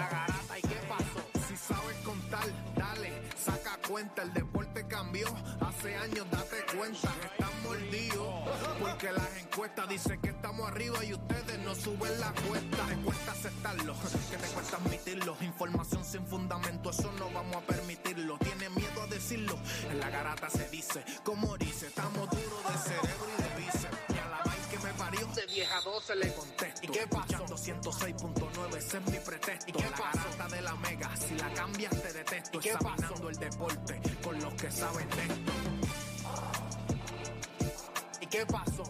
La garata y qué pasó. Si sabes contar, dale, saca cuenta. El deporte cambió. Hace años date cuenta. Están mordidos. Porque las encuestas dicen que estamos arriba y ustedes no suben la cuesta. Te cuesta aceptarlo, que te cuesta admitirlo. Información sin fundamento, eso no vamos a permitirlo. Tiene miedo a decirlo. En la garata se dice, como dice, estamos duros de cerebro y de bíceps. Y a la vaina que me parió, de vieja a 12 le contesto. ¿Y qué pasó? Examinando el deporte con los que saben de esto. ¿Y qué pasó?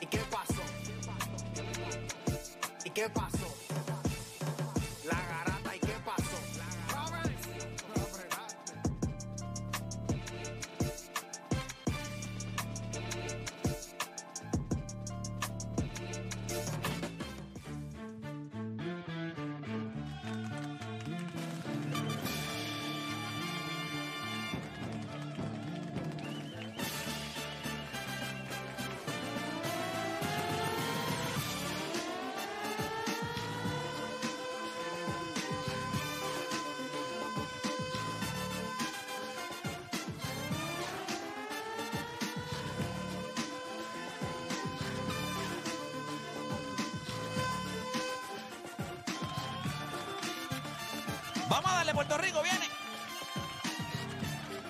¿Y qué pasó? ¿Y qué pasó? Vamos a darle Puerto Rico, viene.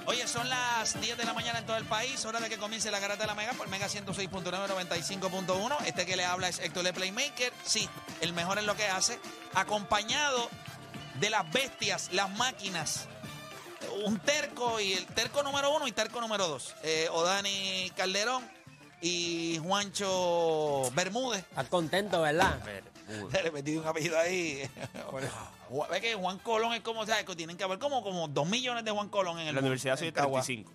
Oye, son las 10 de la mañana en todo el país, hora de que comience la garata de la Mega por Mega 106.9, 95.1. Este que le habla es Héctor Le Playmaker, sí, el mejor en lo que hace, acompañado de las bestias, las máquinas. Un terco y el terco número uno y terco número dos. Eh, Odani Calderón y Juancho Bermúdez. Estás contento, ¿verdad? Le metí un apellido ahí. Ve que Juan Colón es como, o sea, que tienen que haber como, como dos millones de Juan Colón en el la mundo, universidad soy en Cagua. 35.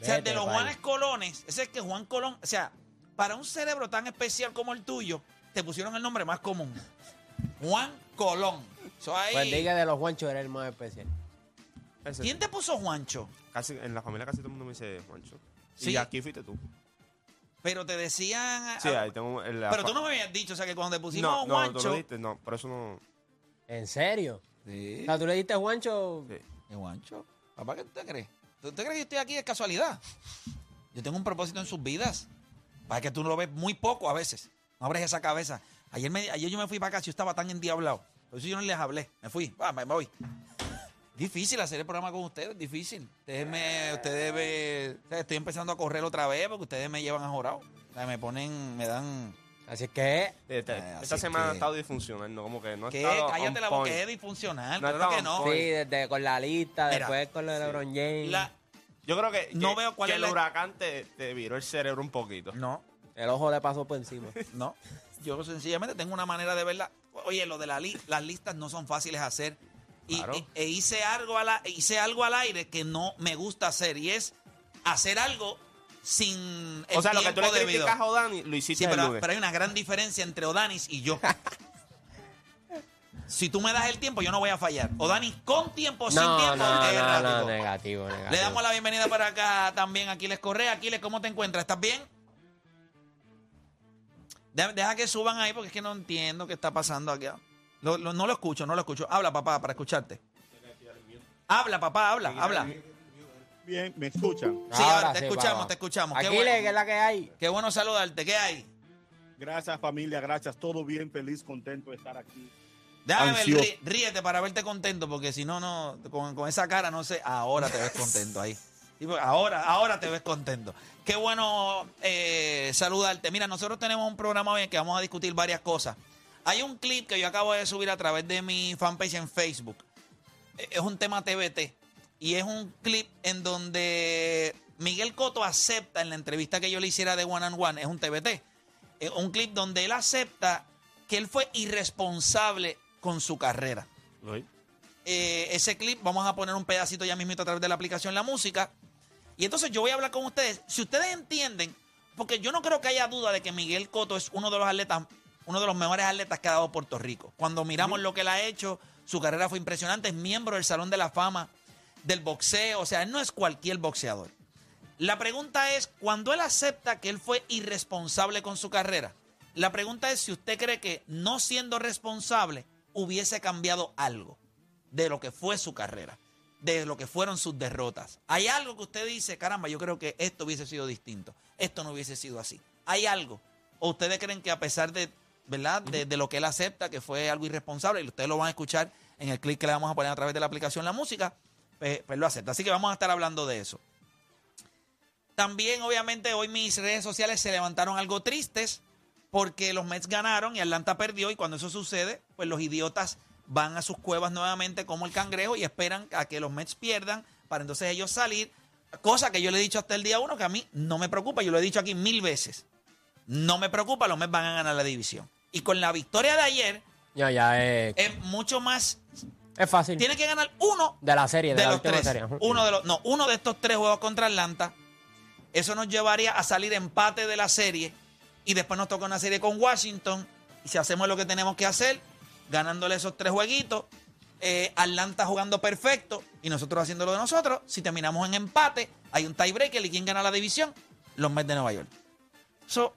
O sea, de los. Juanes Colones, ese es que Juan Colón, o sea, para un cerebro tan especial como el tuyo, te pusieron el nombre más común. Juan Colón. Eso ahí- Pues diga de los Juanchos era el más especial. Ese- ¿Quién te puso Juancho? casi, en la familia casi todo el mundo me dice Juancho. Sí. Y aquí fuiste tú. Pero te decían. Sí, ah, ahí tengo el- la pero fa- tú no me habías dicho, o sea, que cuando te pusimos No, no, tú Juancho. diste, no, por eso no. ¿En serio? Sí. O sea, tú le diste Juancho. Sí. ¿Y Juancho? Papá, ¿qué usted cree? ¿Usted cree que yo estoy aquí de casualidad? Yo tengo un propósito en sus vidas. Para que tú no lo ves muy poco a veces. No abres esa cabeza. Ayer, me- ayer yo me fui para acá, yo estaba tan endiablado. Por eso yo no les hablé. Me fui. Va, me voy. Difícil hacer el programa con ustedes, difícil. Ustedes me, ustedes me, estoy empezando a correr otra vez porque ustedes me llevan a jorado. O sea, me ponen, me dan. Así es que. Este- Eh, esta así semana que- ha estado disfuncional, ¿no? Como que no ha ¿Qué? estado Cállate on la boca, point. es disfuncional. No claro que no. Sí, desde con la lista, Mira, después con lo de LeBron James. La- Yo creo que, No que- veo cuál que es el la- huracán te, te viró el cerebro un poquito. no, El ojo le pasó por encima. No, yo sencillamente tengo una manera de verla. Oye, lo de la li- las listas no son fáciles de hacer. Y, Claro. e- e hice, algo a la- hice algo al aire que no me gusta hacer y es hacer algo sin el o sea, lo que tú tiempo le debido. criticas a Odani, lo hiciste Sí, el pero, lunes. pero hay una gran diferencia entre Odanis y yo. si tú me das el tiempo, yo no voy a fallar. Odanis con tiempo, sin No, tiempo, no, es no, errático. no, negativo, negativo. Le damos la bienvenida para acá también a Aquiles Correa. Aquiles, ¿cómo te encuentras? ¿Estás bien? Deja, deja que suban ahí porque es que no entiendo qué está pasando aquí. Lo- lo- no lo escucho, no lo escucho. Habla, papá, para escucharte. Habla, papá, habla, habla. Bien, ¿me escuchan? Sí, Ahora ahora te sí, escuchamos, te escuchamos. Qué bueno, que es la que hay. qué bueno saludarte. ¿Qué hay? Gracias familia, gracias. Todo bien, feliz, contento de estar aquí. Déjame ver, rí- ríete para verte contento porque si no, no, con, con esa cara no sé, ahora te ves contento ahí. Ahora, ahora te ves contento. Qué bueno eh, saludarte. Mira, nosotros tenemos un programa hoy en que vamos a discutir varias cosas. Hay un clip que yo acabo de subir a través de mi fanpage en Facebook. Eh, Es un tema TBT. Y es un clip en donde Miguel Coto acepta en la entrevista que yo le hiciera de One and One, es un TBT. Eh, un clip donde él acepta que él fue irresponsable con su carrera. Eh, ese clip, vamos a poner un pedacito ya mismito a través de la aplicación La Música. Y entonces yo voy a hablar con ustedes. Si ustedes entienden, porque yo no creo que haya duda de que Miguel Coto es uno de los atletas, uno de los mejores atletas que ha dado Puerto Rico. Cuando miramos lo que él ha hecho, su carrera fue impresionante, es miembro del Salón de la Fama del boxeo, o sea, él no es cualquier boxeador. La pregunta es, cuando él acepta que él fue irresponsable con su carrera, La pregunta es si usted cree que no siendo responsable hubiese cambiado algo de lo que fue su carrera, de lo que fueron sus derrotas. Hay algo que usted dice, caramba, yo creo que esto hubiese sido distinto, esto no hubiese sido así. Hay algo. ¿O ustedes creen que a pesar de, ¿verdad? De, de lo que él acepta, que fue algo irresponsable, y ustedes lo van a escuchar en el clip que le vamos a poner a través de la aplicación La Música, pues, pues lo acepta. Así que vamos a estar hablando de eso. También, obviamente, hoy mis redes sociales se levantaron algo tristes porque los Mets ganaron y Atlanta perdió. Y cuando eso sucede, pues los idiotas van a sus cuevas nuevamente como el cangrejo y esperan a que los Mets pierdan para entonces ellos salir. Cosa que yo le he dicho hasta el día uno que a mí no me preocupa. Yo lo he dicho aquí mil veces. No me preocupa, los Mets van a ganar la división. Y con la victoria de ayer, Ya, ya es, es mucho más. Es fácil. Tiene que ganar uno De la serie, de, de la los tres. serie. Uno de los, no, uno de estos tres juegos contra Atlanta. Eso nos llevaría a salir empate de la serie. Y después nos toca una serie con Washington. Y si hacemos lo que tenemos que hacer, ganándole esos tres jueguitos, eh, Atlanta jugando perfecto y nosotros haciendo lo de nosotros. Si terminamos en empate, hay un tiebreaker y quién gana la división, los Mets de Nueva York. So,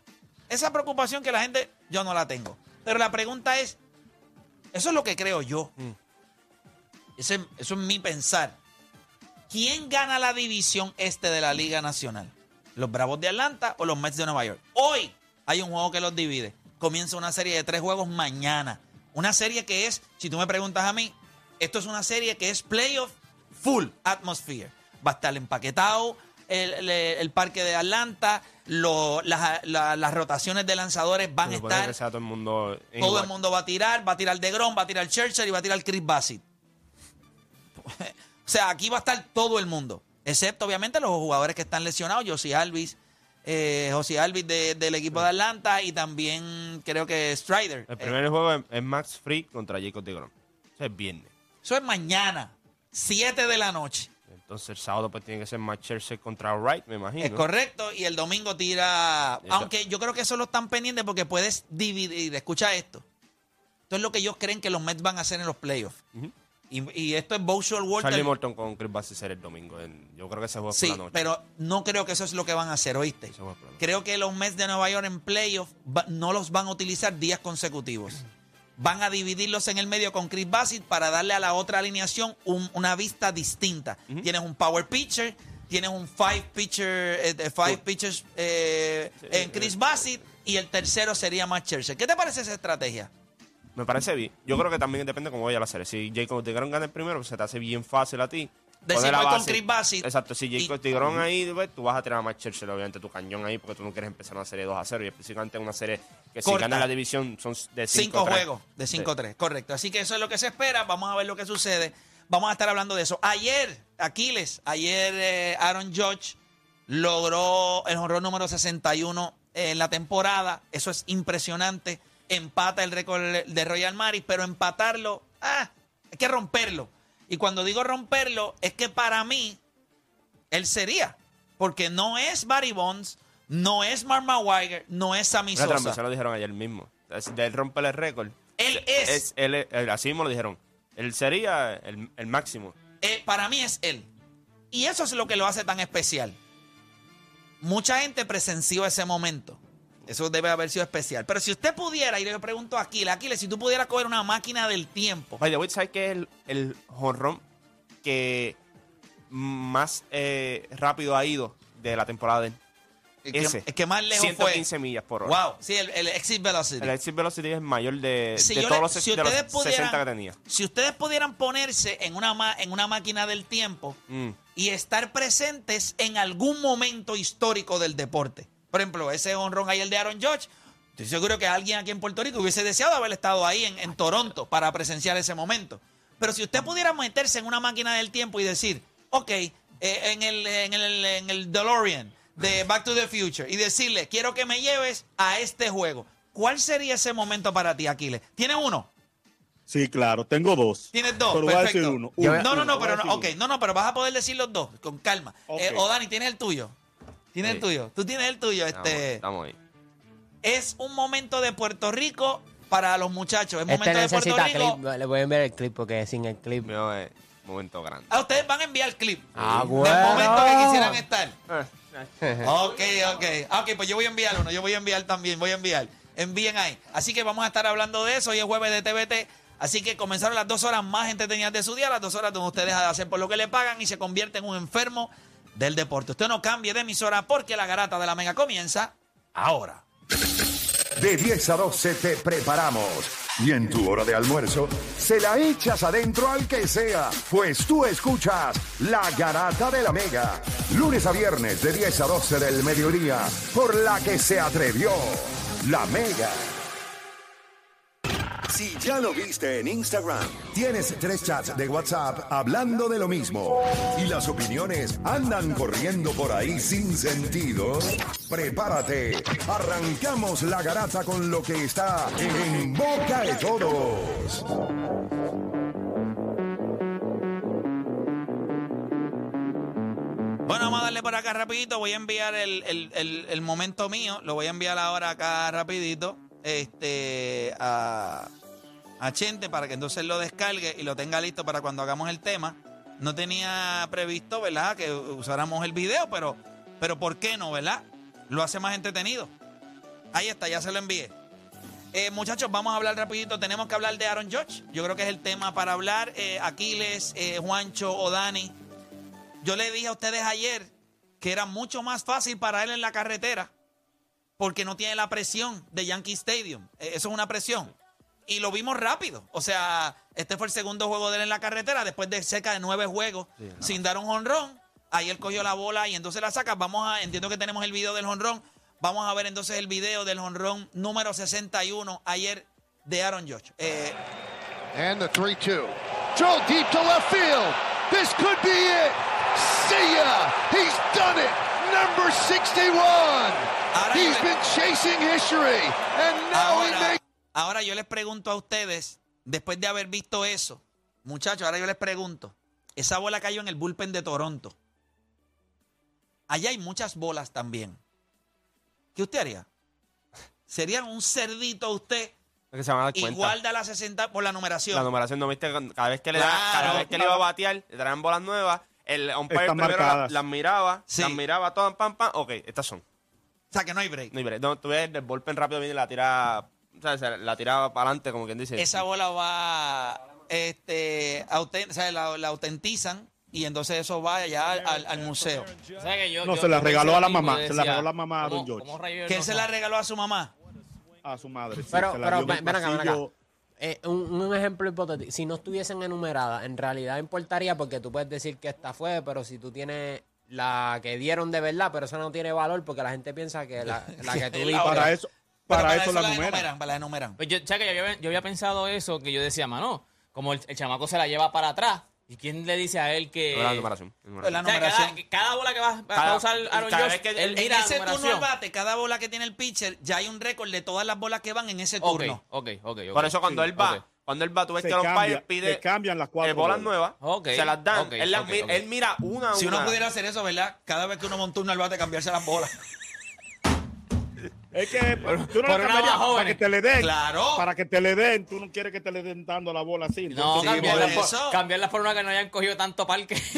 esa preocupación que la gente, yo no la tengo. Pero la pregunta es, eso es lo que creo yo. Ese- eso es mi pensar. ¿Quién gana la división este de la Liga Nacional? ¿Los Bravos de Atlanta o los Mets de Nueva York? Hoy hay un juego que los divide. Comienza una serie de tres juegos mañana. Una serie que es, si tú me preguntas a mí, esto es una serie que es playoff full atmosphere. Va a estar empaquetado el, el- el parque de Atlanta, lo- las, la- las rotaciones de lanzadores van a estar todo el mundo todo igual. el mundo va a tirar, va a tirar de Grom, va a tirar Churchill y va a tirar Chris Bassett. o sea, aquí va a estar todo el mundo, excepto obviamente los jugadores que están lesionados, Josie Alvis, eh, José Alvis de- del equipo de Atlanta y también creo que Strider. El Eh, primer juego es, es Max Free contra Jacob de Grom. Eso es viernes. eso es mañana, 7 de la noche. Entonces el sábado pues tiene que ser Max Scherzer contra Wright, me imagino. Es correcto, y el domingo tira. Eso. Aunque yo creo que eso lo están pendientes porque puedes dividir. Escucha esto. Esto es lo que ellos creen que los Mets van a hacer en los playoffs. Y, y esto es Bowser Walter. Charlie Morton con Chris Bassett el domingo. en- yo creo que ese juego es Sí, por la noche. pero no creo que eso es lo que van a hacer, ¿oíste? Creo que los Mets de Nueva York en playoff va- no los van a utilizar días consecutivos. Van a dividirlos en el medio con Chris Bassett para darle a la otra alineación un- una vista distinta. Tienes un power pitcher, tienes un five pitcher, eh, five pitchers eh, en Chris Bassett y el tercero sería Matt Scherzer. ¿Qué te parece esa estrategia? Me parece bien. Yo creo que también depende cómo vaya la serie. Si Jacob Tigrón gana el primero, pues se te hace bien fácil a ti. Decir, voy con. Chris Bassett Exacto. Si y- Jacob Tigrón ahí, pues, tú vas a tirar a Max Scherzer, obviamente, tu cañón ahí, porque tú no quieres empezar una serie 2 a 0. Y específicamente una serie que si gana la división son de 5 Cinco juegos de 5-3, correcto. Así que eso es lo que se espera. Vamos a ver lo que sucede. Vamos a estar hablando de eso. Ayer, Aquiles, ayer eh, Aaron Judge logró el honrón número 61 en la temporada. Eso es impresionante. Empata el récord de Royal Maris, pero empatarlo, ah, hay que romperlo. Y cuando digo romperlo, es que para mí, él sería. Porque no es Barry Bonds, no es Mark Maguire, no es Sammy Sosa. lo dijeron ayer mismo. De él romper el récord. Él es. él, él- así mismo lo dijeron. Él sería el, el máximo. Eh, para mí es él. Y eso es lo que lo hace tan especial. Mucha gente presenció ese momento. Eso debe haber sido especial. Pero si usted pudiera, y le pregunto a Aquiles, Aquiles, si tú pudieras coger una máquina del tiempo, By the way, ¿sabes qué es el, el jonrón que más eh, rápido ha ido de la temporada de él? es que, Ese. es que más lejos 115 fue. millas por hora. Wow, sí, el, el exit velocity. El exit velocity es el mayor de, Si de todos le- los, si de los ustedes 60 que pudieran- tenía. Si ustedes pudieran ponerse en una, ma- en una máquina del tiempo Mm. y estar presentes en algún momento histórico del deporte. Por ejemplo, ese honrón ayer de Aaron Judge. Estoy seguro que alguien aquí en Puerto Rico hubiese deseado haber estado ahí en, en Toronto para presenciar ese momento. Pero si usted pudiera meterse en una máquina del tiempo y decir, ok, eh, en, el, en, el, en el DeLorean de Back to the Future y decirle, quiero que me lleves a este juego, ¿cuál sería ese momento para ti, Aquiles? ¿Tienes uno? Sí, claro, tengo dos. Tienes dos, Pero voy a decir uno. No, no, no, pero no, decir ok, uno. no, no, pero vas a poder decir los dos, con calma. Eh, o Dani, tienes el tuyo. Tienes el tuyo. Tú tienes el tuyo. Estamos, Este estamos ahí. es un momento de Puerto Rico para los muchachos. Es Este momento de Puerto necesita Rico. clip. Le voy a enviar el clip porque sin el clip. Mío es un momento grande. A ustedes van a enviar clip Ah, del bueno. momento que quisieran estar. Eh, Ok, ok. Ah, Ok, pues yo voy a enviar uno. Yo voy a enviar también. Voy a enviar. envíen ahí. Así que vamos a estar hablando de eso. Hoy es jueves de TVT. Así que comenzaron las dos horas más entretenidas de su día, las dos horas donde usted deja de hacer por lo que le pagan y se convierte en un enfermo del deporte. Usted no cambie de emisora porque la garata de la mega comienza ahora. De 10 a 12 te preparamos. Y en tu hora de almuerzo, se la echas adentro al que sea, pues tú escuchas La Garata de la Mega. Lunes a viernes de 10 a 12 del mediodía, por la que se atrevió La Mega. Si ya lo viste en Instagram, tienes tres chats de WhatsApp hablando de lo mismo y las opiniones andan corriendo por ahí sin sentido, prepárate. Arrancamos la garata con lo que está en boca de todos. Bueno, vamos a darle por acá rapidito. Voy a enviar el, el- el- el momento mío. Lo voy a enviar ahora acá rapidito. Este a, a Chente para que entonces lo descargue y lo tenga listo para cuando hagamos el tema. No tenía previsto, ¿verdad? Que usáramos el video, pero, pero ¿por qué no, verdad? Lo hace más entretenido. Ahí está, ya se lo envié. Eh, muchachos, vamos a hablar rapidito. Tenemos que hablar de Aaron Judge. Yo creo que es el tema para hablar. Eh, Aquiles, eh, Juancho o Dani. Yo le dije a ustedes ayer que era mucho más fácil para él en la carretera porque no tiene la presión de Yankee Stadium. Eh, Eso es una presión. Y lo vimos rápido. O sea, este fue el segundo juego de él en la carretera después de cerca de nueve juegos sin dar un honrón. Ahí él cogió la bola y entonces la saca. Vamos a, entiendo que tenemos el video del honrón. Vamos a ver entonces el video del honrón número 61 ayer de Aaron Judge. Eh, And the 3 2. Joe deep to left field. This could be it. See ya. He's done it. Number 61. Ahora He's been chasing history. And now he Ahora, makes. Ahora yo les pregunto a ustedes, después de haber visto eso, muchachos, ahora yo les pregunto, esa bola cayó en el bullpen de Toronto. Allá hay muchas bolas también. ¿Qué usted haría? ¿Sería un cerdito usted que se van a dar cuenta. guarda la 60 por la numeración? La numeración no viste cada vez que le da- Claro. cada vez que le iba a batear, le traían bolas nuevas, el umpire Están primero la- las miraba, Sí. las miraba todas, pam, pam, ok, estas son. O sea, que no hay break. No, y veré, no, tú ves el bullpen rápido viene y la tira, o sea, se la tiraba para adelante, como quien dice. Esa bola va, este, auten- o sea, la, la autentizan y entonces eso va allá al, museo. O sea que yo- No, yo- se la regaló a la mamá, se la regaló la mamá a Aaron ¿cómo- Judge. cómo rayos ¿Quién no se sabe? la regaló a su mamá? A su madre. sí, Pero, se la pero ven, acá, ven acá. Eh, un, un ejemplo hipotético. Si no estuviesen enumeradas, en realidad importaría porque tú puedes decir que esta fue, pero si tú tienes la que dieron de verdad, pero esa no tiene valor porque la gente piensa que la, la que tú. Para eso, Pero para, eso la la numera. enumeran, para la enumeran. Pues yo, ¿sabes que yo, había, yo había pensado eso, que yo decía, mano, como el, el chamaco se la lleva para atrás, ¿y quién le dice a él que... La numeración. la numeración. La O sea, numeración. cada, cada bola que va, va Cada- a usar Aaron vez que él mira en la ese turno al bate, cada bola que tiene el pitcher, ya hay un récord de todas las bolas que van en ese turno. ok, ok, ok. Por eso cuando Sí, él va, cuando él va, tú ves Se que los cambia- umpires pide cambian las cuatro eh, bolas nuevas, Ok, se las dan, él, las ok, mi- ok. él mira una a Si uno una. pudiera hacer eso, ¿verdad? Cada vez que uno monta uno al bate, cambiarse las bolas. Es que tú no por una para que te le den. Claro. Para que te le den. Tú no quieres que te le den dando la bola así. No, Sí, cambiarlas, por por, eso. cambiarlas por una que no hayan cogido tanto parque.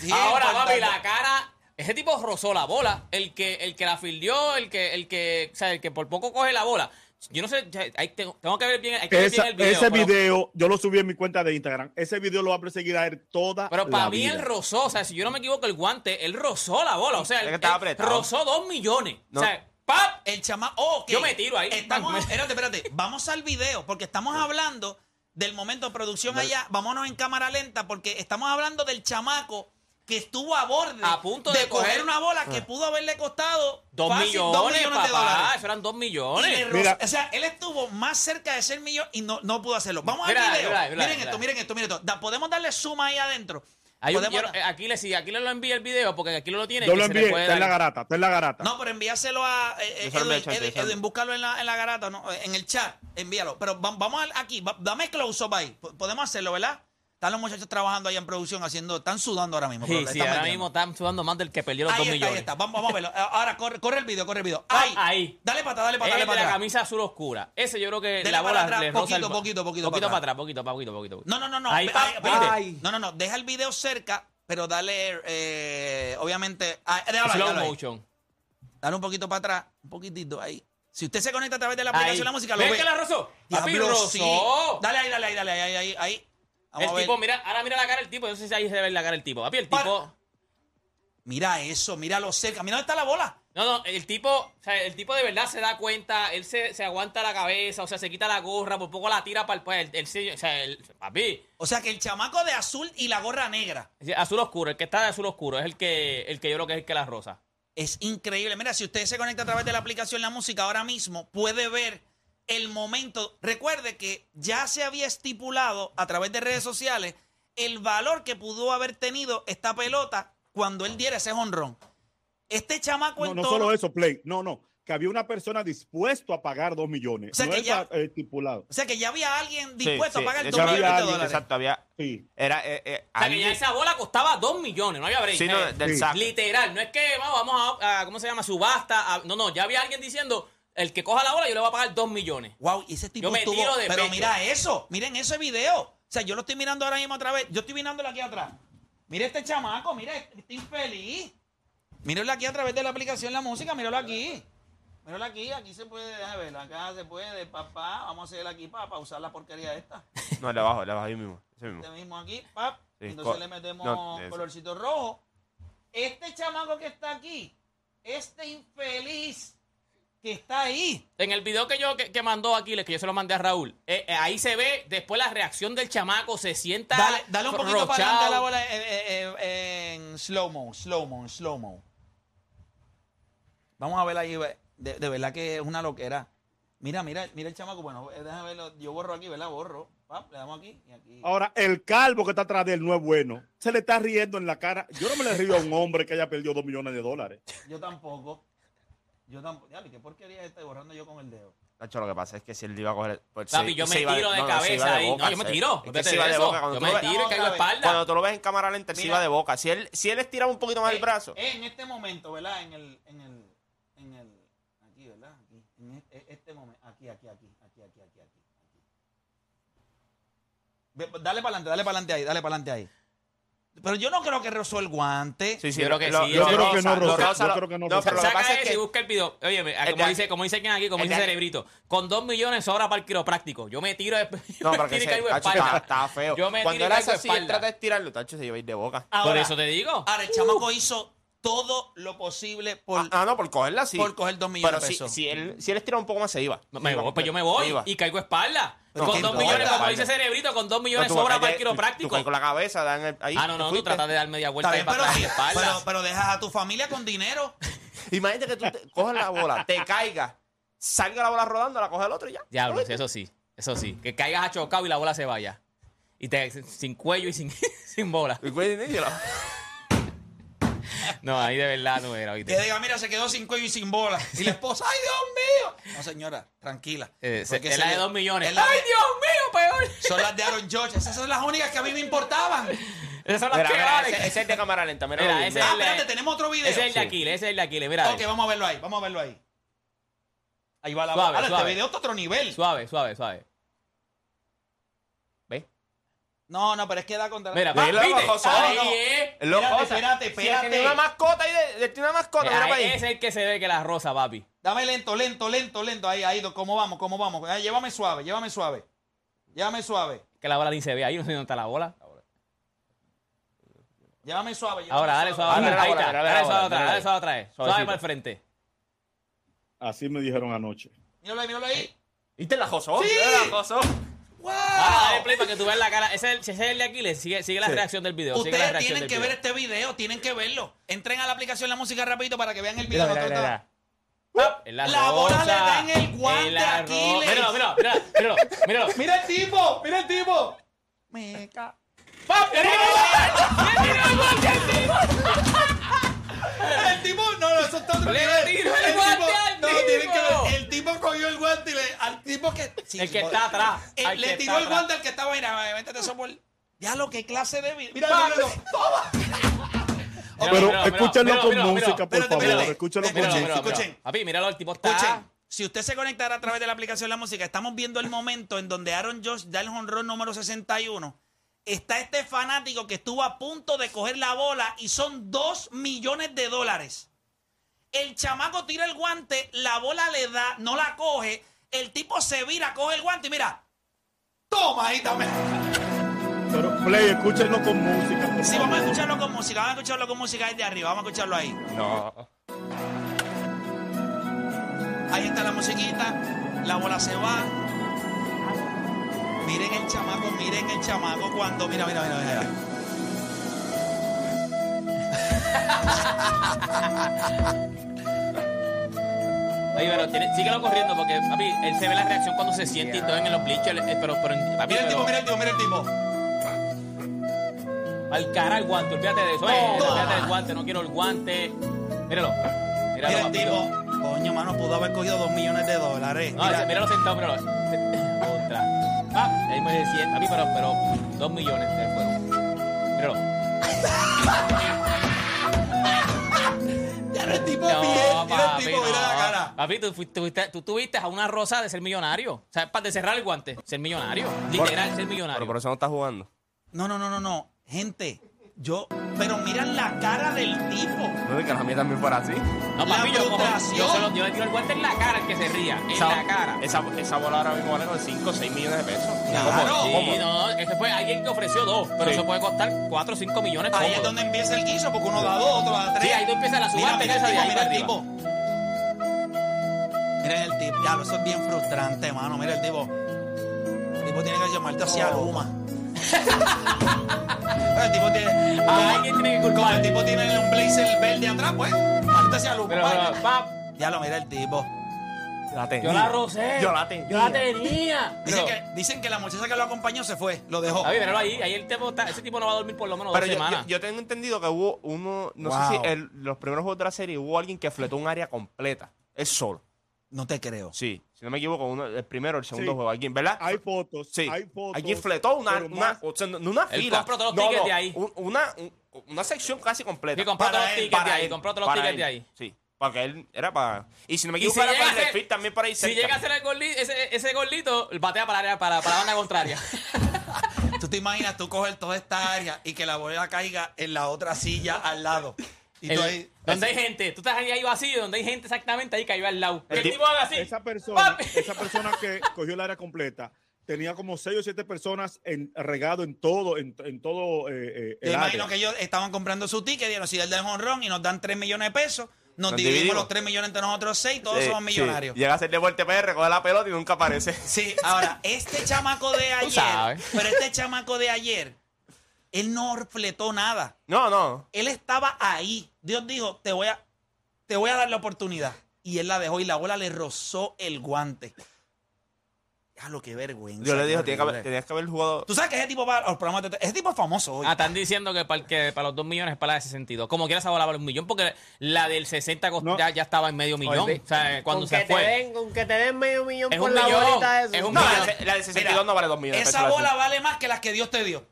Sí, Ahora, papi, la cara. Ese tipo rozó la bola. El que, el que la fildió, el que, el que, o sea, el que por poco coge la bola. Yo no sé, hay- tengo, tengo que ver bien, hay que ver esa- bien el video. ese pero, video, yo lo subí en mi cuenta de Instagram. Ese video lo va a perseguir a él toda pero para la mí vida. él rozó, o sea, si yo no me equivoco, el guante, él rozó la bola. O sea, él, estaba él apretado. rozó dos millones. No. O sea, ¡pap! El chama. Oh, ok. Yo me tiro ahí. Estamos, espérate, espérate. Vamos al video, porque estamos hablando del momento de producción allá. Vámonos en cámara lenta, porque estamos hablando del chamaco que estuvo a borde A punto de coger coger- una bola que pudo haberle costado Dos fácil, millones, dos millones de dólares. Eso eran dos millones. Mira. o sea, él estuvo más cerca de ser millón y no, no pudo hacerlo. Vamos al Mira, video. mira, mira, miren mira. esto, miren esto, miren esto. Da- Podemos darle suma ahí adentro. Hay un- Podemos- yo- eh, aquí le sí, aquí le lo envía el video porque aquí lo tiene. Yo lo envié. Está en la garata. Está en la garata. No, pero envíaselo a eh, envío Edwin, al búscalo en la, en la garata, no, en el chat, envíalo. Pero va- vamos al- aquí, va- dame close up ahí. Podemos hacerlo, ¿verdad? Están los muchachos trabajando ahí en producción, haciendo, están sudando ahora mismo. Sí, sí, ahora metiendo. mismo están sudando más del que perdió los Ahí dos está, ahí millones. está. Vamos, vamos a verlo. Ahora corre, corre el video, corre el video. Ah, Ahí. ahí. Dale para atrás, dale para Es atrás, el dale de la camisa azul oscura. Ese yo creo que Dele la bola atrás, le poquito, el- poquito, poquito, poquito para para atrás, poquito, poquito, poquito. No, no, no, no. Ahí, ahí. No, no, no. Deja el video cerca, pero dale, eh, obviamente. ah, déjalo Slow déjalo ahí. motion. Dale un poquito para atrás, un poquitito ahí. Si usted se conecta a través de la aplicación de la música, lo ¿Ves ve. que la rozó? Diablo, sí. Dale ahí, dale ahí, dale ahí, ahí, ahí. Vamos El tipo, mira, ahora mira la cara del tipo. Yo no sé si ahí se ve la cara del tipo. Papi, el Para. tipo. Mira eso, míralo cerca. Mira dónde está la bola. No, no, el tipo, o sea, el tipo de verdad se da cuenta, él se, se aguanta la cabeza, o sea, se quita la gorra, por poco la tira para el pues, él, se- o sea, el, papi, O sea que el chamaco de azul y la gorra negra. azul oscuro, el que está de azul oscuro es el que, el que yo creo que es el que la rosa. Es increíble. Mira, si usted se conecta a través de la aplicación La Música ahora mismo, puede ver el momento. Recuerde que ya se había estipulado a través de redes sociales el valor que pudo haber tenido esta pelota cuando él diera ese honrón. Este chamaco No, en no todo- solo eso, Play. No, no. Que había una persona dispuesto a pagar dos millones. O sea no que ya- eh, estipulado. O sea que ya había alguien dispuesto sí, a pagar dos millones de alguien, dólares. Exacto, había. Sí. Era. Eh, eh, O sea, que ya esa bola costaba dos millones, no había break. Sea, del Sí. saco. Literal, no es que vamos, vamos a, a- ¿cómo se llama? Subasta. a- no, no, ya había alguien diciendo, el que coja la bola yo le voy a pagar dos millones. Wow, y ese tipo Yo me estuvo. tiro de pero pecho. mira eso, miren ese video. O sea, yo lo estoy mirando ahora mismo otra vez. Yo estoy mirándolo aquí atrás. Mire este chamaco, mira, está infeliz. Míralo aquí a través de la aplicación La Música, míralo aquí. Míralo aquí, aquí se puede, déjame ver, acá se puede, papá. Vamos a hacer aquí para pausar la porquería esta. No, le bajo, le bajo ahí mismo. Ese mismo. Este mismo aquí, pap. Sí, Entonces le metemos no, colorcito rojo. Este chamaco que está aquí, este infeliz que está ahí. En el video que yo que, que mandó Aquiles, que yo se lo mandé a Raúl, eh, eh, ahí se ve después la reacción del chamaco, se sienta Dale, dale un poquito para adelante la rochado. bola eh, en slow mo, slow mo, en slow mo. Vamos a ver ahí, de, de verdad que es una loquera. Mira, mira, mira el chamaco. Bueno, déjame verlo. Yo borro aquí, ¿verdad? Borro. Pap, le damos aquí y aquí. Ahora, el calvo que está atrás de él no es bueno. Se le está riendo en la cara. Yo no me le río a un hombre que haya perdido dos millones de dólares. Yo tampoco. Yo tampoco. Diablo, ¿qué porquería estoy borrando yo con el dedo? Nacho, lo que pasa es que si él iba a coger. Pues, Papi, se- yo se me tiro de cabeza ahí. No, yo me tiro. es que Olvídate se de iba de eso. boca. Cuando Yo tú me lo ves- tiro y caigo de espalda. Cuando tú lo ves en cámara lenta, él se iba de boca. Si él, si él estiraba un poquito más el Eh, brazo. eh, en este momento, ¿verdad? En el, en el, en el, aquí, ¿verdad? Aquí, en este, este momento, aquí, aquí, aquí, aquí, aquí, aquí, aquí. aquí. Ve, Dale para adelante, dale para adelante ahí, dale para adelante ahí. Pero yo no creo que rozó el guante. Sí, sí, Yo creo que lo- sí, yo creo que no roza, yo creo que no no, roza. pero lo que Saca pasa es ese que y busca el video. Oye, como de- dice, como dice quien aquí, como dice de- Cerebrito, con dos millones sobra para el quiropráctico. Yo me tiro de, No, Tacho, espalda. estaba, estaba feo. Yo me Cuando tiro era así, él trata de estirarlo, Tacho se iba a ir de boca. Por eso te digo. Ahora, el chamaco hizo todo lo posible por, Ah, ah, no, por cogerla sí. por coger dos millones Pero de si, pesos. si, él, si él estiraba un poco más, se iba. Me voy, pues yo me voy iba. y caigo espalda. Pero con ¿qué dos importa? millones, como dice Cerebrito, con dos No, millones tú sobra caes- para el tú- quiropráctico. Tú caes con la cabeza, dan el- ahí. Ah, no, no, tú fuiste. tratas de dar media vuelta bien, para pero, atrás y sí, espalda. pero, pero dejas a tu familia con dinero. Imagínate que tú te- coges la bola, te caigas, salga la bola rodando, la coge el otro y ya. Diablo, sí, eso sí, eso sí. Que caigas a chocado y la bola se vaya. Y te, sin cuello y sin, sin bola. Y cuello y la- No, ahí de verdad no era. Que diga, mira, se quedó sin cuello y sin bola. Y la esposa, ¡ay, Dios mío! No, señora, tranquila. Eh, se- es la de dos millones. de- ¡Ay, Dios mío, peor! Son las de Aaron George. Esas son las únicas que a mí me importaban. Esas son las Mira, que mira, valen. ese, ese es de cámara lenta. Mira, Mira, ese. Ah, el de- espérate, tenemos otro video. Ese es el de. Aquiles, ese es el de Aquiles. Mira, Ok, vamos a verlo ahí, vamos a verlo ahí. Ahí va la Suave, Ahora, suave. Este video está otro nivel. suave, suave, suave. ¿Ves? No, no, pero es que da contra. Mira, Ve lo ¿viste? gozoso. Ahí No, Espérate, espérate, si espérate. tiene una mascota ahí, de, tiene una mascota, mira para Ahí ahí. es el que se ve que la rosa, papi. Dame lento, lento, lento, lento. Ahí, ahí, ¿cómo vamos? ¿Cómo vamos? Llévame suave, llévame suave. Llévame suave. Que la bola ni se ve ahí, no sé dónde está la bola. Llévame suave. llévame Ahora, dale suave. Ah, mira la Ahí está. mira la Dale suave otra vez, mira dale suave otra vez. Suave para el frente. Así me dijeron anoche. Míralo ahí, míralo ahí. ¿Viste la josó? Sí. Mira la josó. ¡Wow! Para que tú veas la cara. Ese es el, ese es el de Aquiles. Sigue, sigue la Sí. reacción del video. sigue la Ustedes reacción tienen del que video. ver este video, tienen que verlo. Entren a la aplicación La Música rapidito para que vean el video. Mira, mira, mira, mira. En la, La bola le rosa, da en el guante la a ro- Aquiles. Míralo, míralo, míralo, míralo, míralo. Mira el tipo, mira el tipo. Me ca- ¡Papi! El tipo, no, no, eso está otro Le nivel. tiró el tipo- guante al no, tienen que ver. El tipo cogió el guante y le, al tipo que. sí, El que está atrás. Eh, al le tiró el atrás. guante al que estaba, mira, métete eso por. Ya lo que clase de vida. Mira, mira, mira, toma. Mira, Pero mira, mira, escúchenlo mira, con mira, mira. música, por Espérate, favor. espérate. Escúchenlo con Escuchen, música. escuchen. míralo. Papi, míralo, el tipo está. Escuchen, si usted se conectara a través de la aplicación La Música, estamos viendo el momento en donde Aaron Josh da el honrón número 61. Está este fanático que estuvo a punto de coger la bola y son 2 millones de dólares. El chamaco tira el guante, la bola le da, no la coge. El tipo se vira, coge el guante y mira. Toma ahí también. Pero, Play, escúchenlo con música. por Sí, favor. vamos a escucharlo con música, vamos a escucharlo con música desde arriba, vamos a escucharlo ahí. No. Ahí está la musiquita, la bola se va. Miren el chamaco, miren el chamaco cuando. Mira, mira, mira, mira. Oye, pero tiene, síguelo corriendo porque, papi, él se ve la reacción cuando se siente y todo en los bleachers. Pero, pero, papi, Mira el tipo, mira el tipo, mira el tipo. Al cara al guante, olvídate de eso. Eh, olvídate del guante, no quiero el guante. Míralo. Míralo, Mira el tipo. Coño, mano, pudo haber cogido dos millones de dólares. No, Mira, míralo sentado, míralo. Otra. Ah, ahí me decía, papi, pero, pero dos millones se fueron. Míralo. mira el tipo No, bien. Mira el tipo, mira la no. Papi, tú, fuiste- fuiste- tú tuviste a una rosa de ser millonario. O sea, para de cerrar el guante, ser millonario. Literal, ser millonario. Pero por eso no está jugando. No, no, no, no, no. Gente, yo. Pero mira la cara del tipo. No es que la mía también fuera así. No, La papi, yo, cojo- frustración. yo, le tiro el guante en la cara al que se ría. En Esa, la cara. Esa, esa bola ahora mismo vale como 5 o 6 millones de pesos. Claro. ¿Cómo? Sí, ¿Cómo? no, ese fue alguien que ofreció dos, pero Sí. eso puede costar 4 o 5 millones. Ahí es cómodo. donde empieza el guiso, porque uno da dos, otro da tres. Sí, ahí tú empiezas la Mira, subasta y mira el empieza de tipo, ahí mira para el arriba. tipo. Miren el tipo. Ya, eso es bien frustrante, mano. Mira el tipo. El tipo tiene que llamarte hacia Luma. el tipo tiene. Ah, alguien tiene que Como culpar. el tipo tiene un blazer verde atrás, pues. Hacia Luma. Pero, vaya. pero, pap, Ya lo mira el tipo. La tenía. yo la rocé. Yo la tenía. Yo la tenía. Dicen que, dicen que la muchacha que lo acompañó se fue, lo dejó. Papi, míralo ahí. Ahí el tipo está, ese tipo no va a dormir por lo menos Pero dos yo, semanas. yo- yo tengo entendido que hubo uno, no Wow. sé si el- los primeros juegos de la serie hubo alguien que fletó un área completa. Es solo. No te creo. Sí, si no me equivoco, uno, el primero o el segundo Sí. juego. Alguien, ¿verdad? Hay fotos, Sí. hay fotos. Alguien fletó una, pero una, más- o sea, no no una Él fila. compró todos los No, tickets no, de ahí. un- una, un- una sección casi completa. Sí, compró Para todos los él, tickets de Para ahí. él, Compró todos los para tickets él. de ahí. Sí, porque él era para... Y si no me Y equivoco, si era llega para a el ser- desfile también por ahí Si cerca. llega a ser el golli- ese, ese golito, batea para, la área- para, para la banda contraria. Tú te imaginas tú coger toda esta área y que la bola caiga en la otra silla al lado. Y tú El- ahí. donde hay gente. Tú estás ahí, ahí vacío, donde hay gente exactamente ahí cayó al lado. Y el El tipo haga así. Esa persona, ¡Papi! esa persona que cogió el área completa tenía como seis o siete personas en, regado en todo, en, en todo eh, eh, Yo el imagino área. que ellos estaban comprando su ticket, dieron si el de honrón y nos dan 3 millones de pesos. Nos, Nos dividimos, dividimos. los 3 millones entre nosotros 6, todos Sí, somos sí. millonarios. Llega a hacer deporte PR, coge la pelota y nunca aparece. Sí, ahora, este chamaco de ayer, sabes. pero este chamaco de ayer, él no fletó nada. No, no. Él estaba ahí. Dios dijo, te voy a, te voy a dar la oportunidad. Y él la dejó y la bola le rozó el guante. Ya lo que vergüenza. Yo le qué dije, tenía que haber- horrible. tenías que haber jugado... Tú sabes que ese tipo va a los programas de- Ese tipo es famoso hoy. Ah, están diciendo que para, el que para los 2 millones es para la de 62. Como quiera esa bola vale un millón, porque la del 60 cost- No. ya, ya estaba en medio millón. O sea, cuando con se que fue. Te den, con que te den medio millón Es por un la millón, bolita eso. es un No, millón. la de, la de 62 Mira, no vale 2 millones. Esa bola vale más que las que Dios te dio.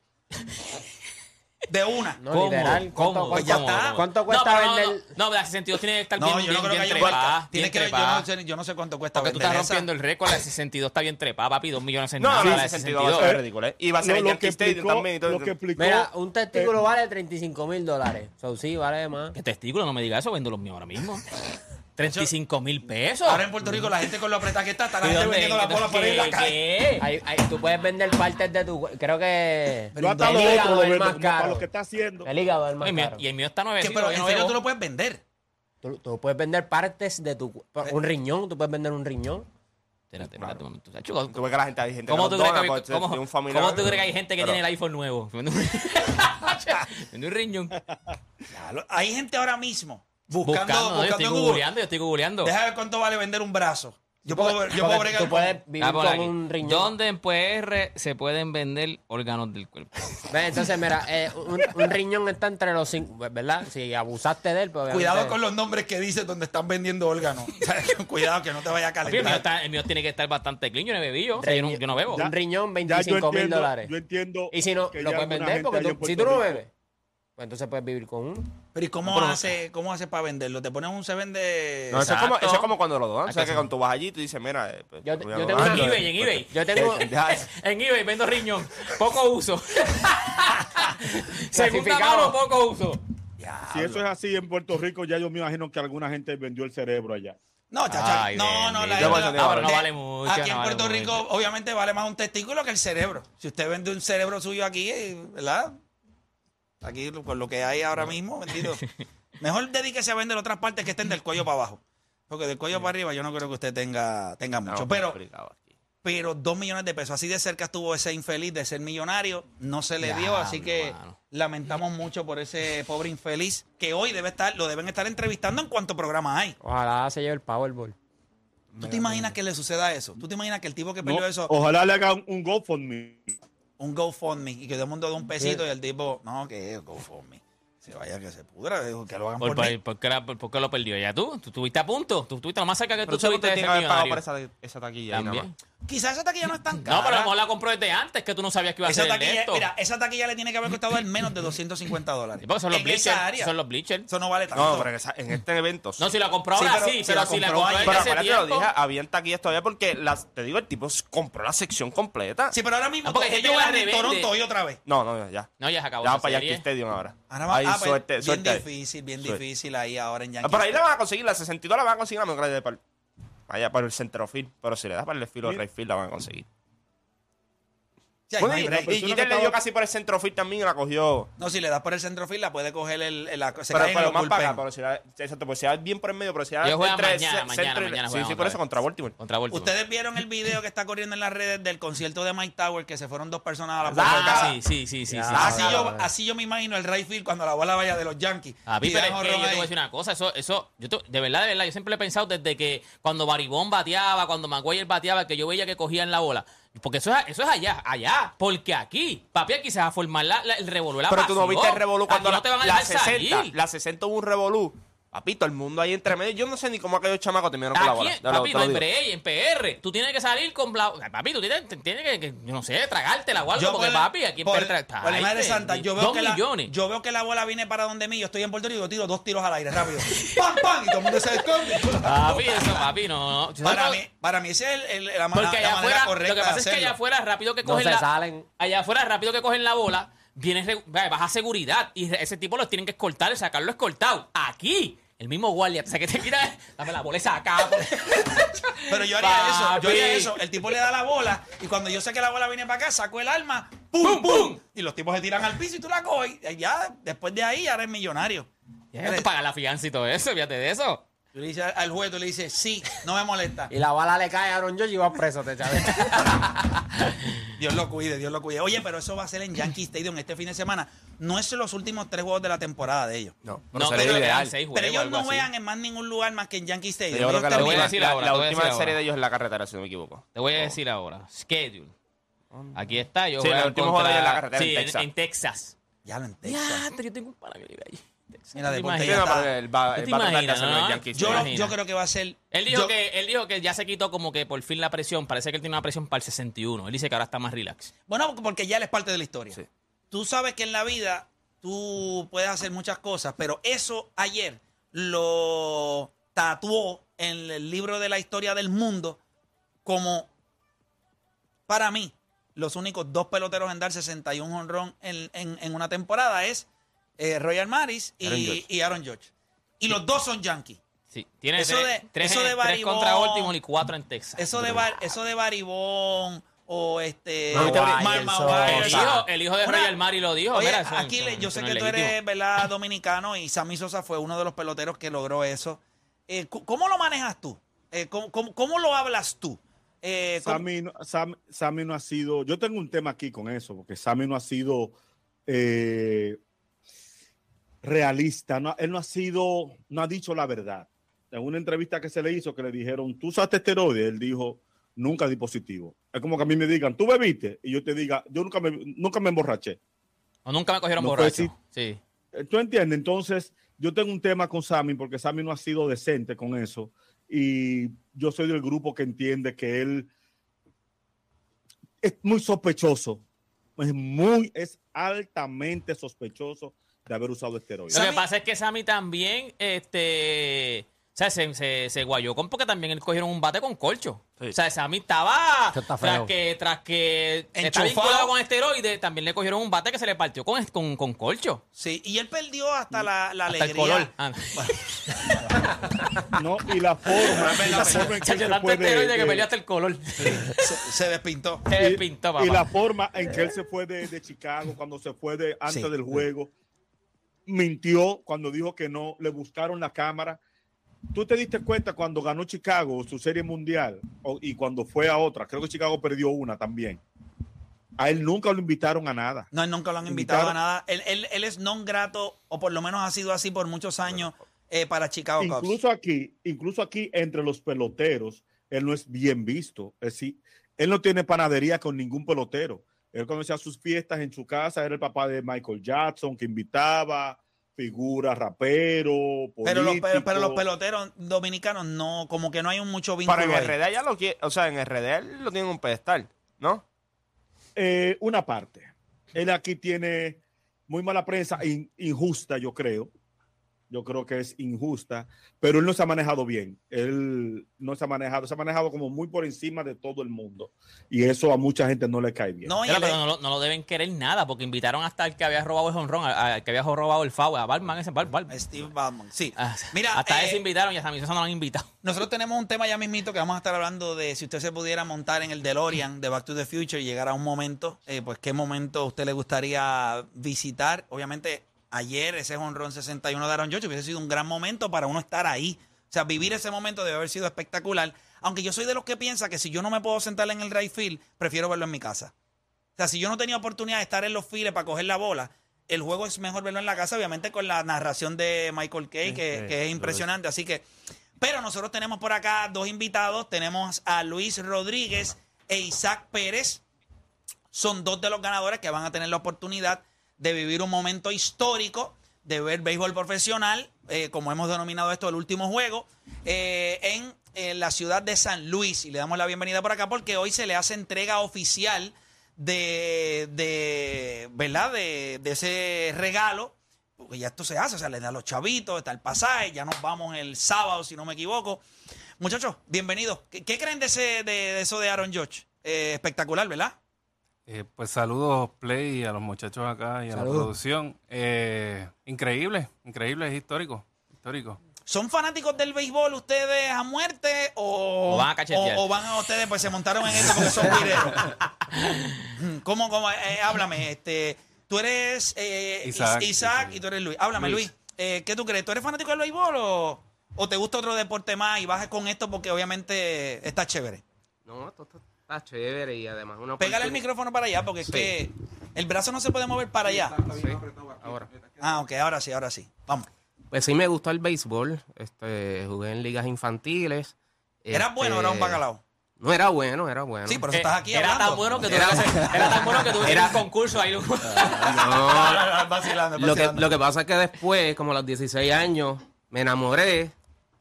De una. No, ¿Cómo? literal. ¿Cuánto. Pues ya está. ¿Cuánto No, cuesta pero no, vender? No, no, la de 62 tiene que estar No, bien, yo no bien, creo que bien haya trepada. cuesta. Tiene que, yo, trepada. no sé, yo no sé cuánto cuesta Porque tú vender estás esa. rompiendo el récord, la de 62 está bien trepada, papi, 2 millones en No, nada. no, la de 62 va a 62. ser ridículo, ¿eh? Y va a ser No, en lo Yankee que Stadium explicó, también y todo. lo que explicó Mira, un testículo eh, vale 35 mil dólares. So, sí, vale más. ¿Qué testículo? No me diga eso, vendo los míos ahora mismo. 35 mil pesos. Ahora en Puerto Rico la gente con lo apretada que está, está la ¿Y gente vendiendo la bola por ahí en la ¿Qué? calle. ¿Qué? Hay- hay- tú puedes vender partes de tu... Creo que... Yo hasta el lo hígado otro lo es vendo más como para caro. lo que está haciendo. El hígado es el más Y el mío- caro. Y el mío está Que, nuevecito. pero yo en no serio tú lo puedes vender. Tú, tú puedes vender partes de tu... Un riñón, tú puedes vender un riñón. Espérate, espérate un momento. Chacho, Tú ves que la gente, hay gente ¿Cómo que tú los crees que, dona hay- por ser cómo- de un familiar. cómo tú crees que hay gente que Pero- tiene el iPhone nuevo? Vende un Vende un riñón. Ya, lo- Hay gente ahora mismo buscando, Buscando, ¿no? yo buscando estoy en Google. googleando, yo estoy googleando. Deja ver cuánto vale vender un brazo. Yo puedo, yo puedo bregar tú puedes vivir Ah, por con aquí. un riñón. ¿Dónde en PR se pueden vender órganos del cuerpo? Ve, Entonces, mira, eh, un, un riñón está entre los cinco, ¿verdad? Si abusaste de él, pues obviamente- Cuidado con los nombres que dices donde están vendiendo órganos. O sea, Cuidado que no te vaya a Papi, el, mío calentar. está- el mío tiene que estar bastante clean. Yo no he bebido. O sea, yo, no, yo no bebo. Un riñón, Ya yo 25 mil entiendo, dólares. yo entiendo Y si no, que lo ya puedes alguna vender gente porque allá tú- en si tú no Rico- bebes, pues entonces puedes vivir con uno. Pero ¿y cómo No, hace, cómo hace para venderlo? ¿Te pones un se vende? No, eso es, como, eso es como cuando lo donan. O sea, que cuando tú vas allí, tú dices, mira... eh, pues, Yo- tengo En eBay, en eBay. Yo tengo... En eBay vendo riñón. Poco uso. Segunda mano, poco uso. Ya, Si eso es así en Puerto Rico, ya yo me imagino que alguna gente vendió el cerebro allá. No, chacha, Ay, no, no, la, bendito. la- No, pero no vale mucho, Aquí no en vale Puerto Rico, mucho. obviamente, vale más un testículo que el cerebro. Si usted vende un cerebro suyo aquí, eh, ¿verdad? Aquí, con lo que hay ahora mismo, vendido. Mejor dedíquese a vender otras partes que estén del cuello para abajo. Porque del cuello para arriba yo no creo que usted tenga, tenga mucho. Pero, pero dos millones de pesos. Así de cerca estuvo ese infeliz de ser millonario. No se le dio, así que mano. lamentamos mucho por ese pobre infeliz que hoy debe estar, lo deben estar entrevistando en cuanto programa hay. Ojalá se lleve el Powerball. ¿Tú te imaginas que le suceda eso? ¿Tú te imaginas que el tipo que No, perdió eso, Ojalá le hagan un GoFundMe. Un GoFundMe, y que todo el mundo dé un pesito y el tipo, no, que es GoFundMe? Se vaya que se pudra, que lo hagan por, ¿Por, mí. por, por qué la- por- qué lo perdió? ¿Ya tú? ¿Tú estuviste a punto? ¿Tú estuviste lo más cerca que Pero tú no estuviste de tiene ser que haber pagado por esa, esa taquilla ahí nada También. más. Quizás esa taquilla no es tan cara. No, pero a lo mejor la compró desde antes, que tú no sabías que iba a esa ser taquilla, esto. mira, esa taquilla le tiene que haber costado al menos de 250 dólares. Sí, porque son los en bleachers. área. Son los bleachers. Eso no vale tanto. No, pero en, esa- en este evento. No, si la compró Sí, ahora pero sí, pero la si la compró compró Pero hace acuérdate, lo tiempo. dije, habían taquillas todavía porque las, te digo, el tipo compró la sección completa. Sí, pero ahora mismo Ah, porque van en revende. Toronto hoy otra vez. No, no, ya. No, ya se acabó Ya esa para serie. Yankee Stadium ahora. Ahora va, Ahí, ah, pues, suerte, bien suerte ahí. difícil, bien Suerte. difícil ahí ahora en Ah, Yankees. Por ahí la van a conseguir, la 62 la van a conseguir la mejor de para, vaya, para el centrofield. Pero si le das para el field o Mira. right field, la van a conseguir. Sí, Bueno, y, y, que le dio casi por el centrofield también y la cogió. No, si le das por el centrofield, la puede coger el, el- la, se pero cae en pero los más para acá, bullpen. pero si la, exacto, pues si da bien por el medio, pero si da juegan entre mañana, mañana, mañana Sí, sí, por eso contra Baltimore. Contra Baltimore. Ustedes vieron el video que está corriendo en las redes del concierto de Mike Tower que se fueron dos personas a la Ah, puerta. sí, sí, sí, sí. Así sí. yo, así yo me imagino el right field cuando la bola vaya de los Yankees. A mí, Y pero es que jonrón yo te voy a decir una cosa, eso, eso, yo te- de verdad, de verdad, yo siempre lo he pensado desde que cuando Baribón bateaba, cuando Maguire bateaba, que yo veía que cogían la bola. Porque eso es, eso es allá, allá. Porque aquí, papi, aquí se va a formar la, la- el revolú, la Pero tú no pasión. viste el revolú cuando la, no te van a la dejar 60, salir. la 60 hubo un revolú. Papito, el mundo ahí entre medio. Yo no sé ni cómo aquellos chamacos terminaron con la bola. Papi, no en break, en PR. Tú tienes que salir con la... Papi, tú tienes, tienes que, que, yo no sé, tragártela o algo. Porque, por- papi, aquí en PR... por la madre santa, yo veo, Dos que la, millones. yo veo que la bola viene para donde mí, yo estoy en Puerto Rico, yo tiro dos tiros al aire rápido. ¡Pam, pam! Y todo el mundo se esconde. Papi, eso, papi, no. no. Para mí, para mí ese es el, el- la, Porque la allá manera afuera, correcta lo que pasa de es que allá afuera rápido que No cogen se la, salen. allá afuera rápido que cogen la bola, viene re- baja seguridad y ese tipo los tienen que escoltar, sacarlo escoltado. Aquí, el mismo guardia, o sea que te quita, dame la bola esa acá. Pero yo haría eso, yo haría eso. El tipo le da la bola y cuando yo sé que la bola viene para acá, saco el arma, ¡pum, pum! Y los tipos se tiran al piso y tú la coges. Y ya, después de ahí, ya eres millonario. Ya te paga la fianza y todo eso, fíjate de eso. Tú le dices al juez, tú le dices, sí, no me molesta. Y la bala le cae a Aaron George y va preso, te chaves. Dios lo cuide, Dios lo cuide. Oye, pero eso va a ser en Yankee Stadium este fin de semana. No es los últimos tres juegos de la temporada de ellos. No, No, pero creo sería ideal. seis Pero juegos, ellos algo no así. vean en más ningún lugar más que en Yankee Stadium. Yo creo Ellos que la te voy a última, decir la- ahora, la te voy a última decir serie ahora. de ellos es la carretera, si no me equivoco. Te voy a decir ahora, schedule. Aquí está, yo Sí, el último contra- juego de ellos en la carretera, sí, en Texas. en Texas. Ya lo en Texas. Ya, pero yo tengo un pana que vive allí. Mira, ¿Te deporte Sí, ya imaginas? no, está. pero él va, ¿Tú él te va a tratar de imaginas, hacerlo en no? Yankees. Yo, yo creo que va a ser. Él dijo, yo- que, él dijo que ya se quitó como que por fin la presión. Parece que él tiene una presión para el 61. Él dice que ahora está más relax. Bueno, porque ya él es parte de la historia. Sí. Tú sabes que en la vida tú puedes hacer muchas cosas, pero eso ayer lo tatuó en el libro de la historia del mundo como, para mí, los únicos dos peloteros en dar 61 honrón en, en- en una temporada es eh, Royal Maris y Aaron y Judge. Aaron George. Y los dos son Yankees. Sí, tiene Eso tres, de- tres, eso de tres Baribón- contra Baltimore y cuatro en Texas. Eso de, Bar- eso de Baribón o este... No, Mar- Mar- el, hijo, el hijo de Una- Royal Mari lo dijo. Oye, mira, eso- aquí eso- le- yo sé no que es tú eres. ¿verdad? dominicano y Sammy Sosa fue uno de los peloteros que logró eso. Eh, cu- ¿Cómo lo manejas tú? Eh, ¿cómo, cómo- cómo lo hablas tú? Eh, ¿cómo- Sammy, no- Sam- Sammy no ha sido. Yo tengo un tema aquí con eso, porque Sammy no ha sido eh, realista. No, él no ha sido, no ha dicho la verdad. En una entrevista que se le hizo, que le dijeron, ¿tú usaste esteroides? Él dijo, nunca di positivo. Es como que a mí me digan, ¿tú bebiste? Y yo te diga, yo nunca me, nunca me emborraché. O nunca me cogieron No borracho. Sí. Eh, ¿Tú entiendes? Entonces, yo tengo un tema con Sammy porque Sammy no ha sido decente con eso. Y yo soy del grupo que entiende que él es muy sospechoso. Es muy, es altamente sospechoso de haber usado esteroides. Lo que pasa es que Sammy también, este, sea, se, se, se guayó con porque también él cogieron un bate con colcho. Sí. O sea, Sammy estaba tras que, tras que está Enchufado. vinculado con esteroides, también le cogieron un bate que se le partió con, con, con colcho. Sí, y él perdió hasta la, la Hasta el alegría. color. Ah, No, y la forma, y la forma en que él se tanto fue esteroide de, que de- perdió hasta el color. Se, se despintó. Se y- despintó, y papá. la forma en que él se fue de, de Chicago, cuando se fue de antes Sí. del juego, mintió cuando dijo que no, le buscaron la cámara. Tú te diste cuenta cuando ganó Chicago su serie mundial y cuando fue a otra, creo que Chicago perdió una también. A él nunca lo invitaron a nada. No, él nunca lo han invitado Invitaron- a nada. Él, él- él es non grato, o por lo menos ha sido así por muchos años eh, para Chicago Cubs. Incluso aquí, incluso aquí entre los peloteros, él no es bien visto. Es decir, él no tiene panadería con ningún pelotero. Él cuando hacía sus fiestas en su casa era el papá de Michael Jackson que invitaba figuras, rapero, Pero los, pero, pero los peloteros dominicanos no, como que no hay un mucho vínculo Para en ahí. RD ya lo quiere, o sea, en RD él lo tiene en un pedestal, ¿no? Eh, una parte. Él aquí tiene muy mala prensa, in- injusta, yo creo. Yo creo que es injusta, pero él no se ha manejado bien. Él no se ha manejado, se ha manejado como muy por encima de todo el mundo. Y eso a mucha gente no le cae bien. No, Pero, no, lo- no lo deben querer nada, porque invitaron hasta al que había robado el honrón, al que había robado el foul, a Balman, ese Bal, Bal- Steve Ballman, sí. Ah, Mira, hasta eh, ese invitaron y hasta mí eso no lo han invitado. Nosotros tenemos un tema ya mismito que vamos a estar hablando de si usted se pudiera montar en el DeLorean de Back to the Future y llegar a un momento, eh, pues qué momento a usted le gustaría visitar. Obviamente, ayer ese honrón 61 de Aaron Judge hubiese sido un gran momento para uno estar ahí. O sea, vivir ese momento debe haber sido espectacular. Aunque yo soy de los que piensa que si yo no me puedo sentar en el right field, prefiero verlo en mi casa. O sea, si yo no tenía oportunidad de estar en los files para coger la bola, el juego es mejor verlo en la casa, obviamente con la narración de Michael Kay, que, sí, que es impresionante. Así que, pero nosotros tenemos por acá dos invitados. Tenemos a Luis Rodríguez e Isaac Pérez. Son dos de los ganadores que van a tener la oportunidad de vivir un momento histórico, de ver béisbol profesional, eh, como hemos denominado esto, el último juego, eh, en, la ciudad de San Luis. Y le damos la bienvenida por acá porque hoy se le hace entrega oficial de, de ¿verdad? De, de ese regalo. Porque ya esto se hace, o sea, le da a los chavitos, está el pasaje, ya nos vamos el sábado, si no me equivoco. Muchachos, bienvenidos. ¿Qué, qué creen de, ese, de, de eso de Aaron George? Eh, espectacular, ¿verdad? Eh, pues saludos, Play, y a los muchachos acá y a Saludos. la producción. Eh, increíble, increíble, es histórico, histórico. ¿Son fanáticos del béisbol ustedes a muerte o, O van a cachetear. o- o van a ustedes, pues se montaron en esto porque son guireros? ¿Cómo, cómo? Eh, háblame, este, tú eres eh, Is- Isaac, Isaac. y tú eres Luis. Háblame, Luis. Luis. Eh, ¿Qué tú crees? ¿Tú eres fanático del béisbol o, o te gusta otro deporte más y bajas con esto porque obviamente está chévere? No, esto está, está chévere y además una Pégale el micrófono para allá porque es Sí. que el brazo no se puede mover para allá. Sí, ahora. Ah, ok, ahora sí, ahora sí. Vamos. Pues sí me gustó el béisbol. Este, jugué en ligas infantiles. ¿Eras bueno o era un Este, bacalao? No era bueno, era bueno. Sí, por eso Eh, estás aquí era hablando. tan bueno que tú Era- era tan bueno que tú Era- un concurso ahí. No, vacilando, lo que, vacilando. lo que pasa es que después, como a los 16 años, me enamoré